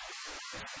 フフフフ。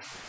you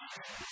Thank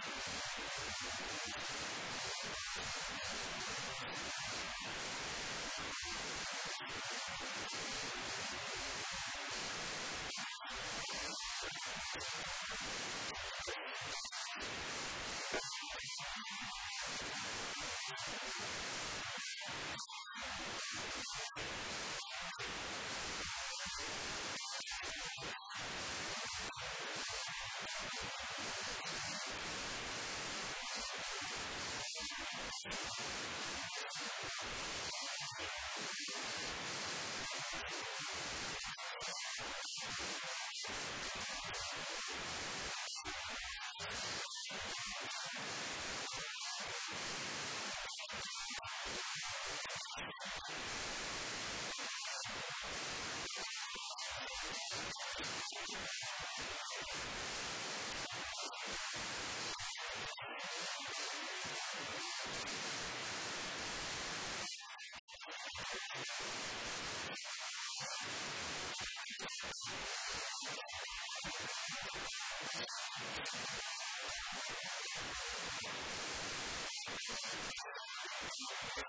すごい! you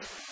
you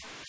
Thank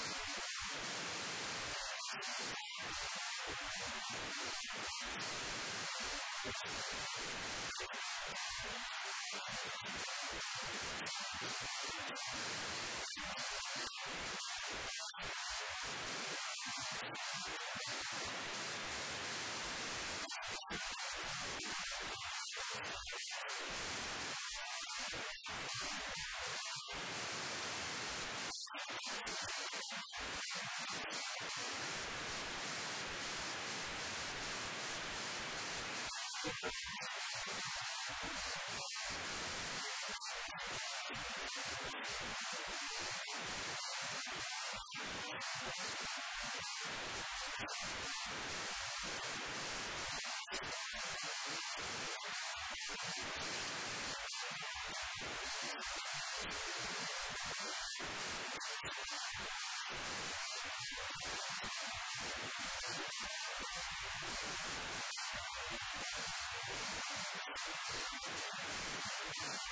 Thank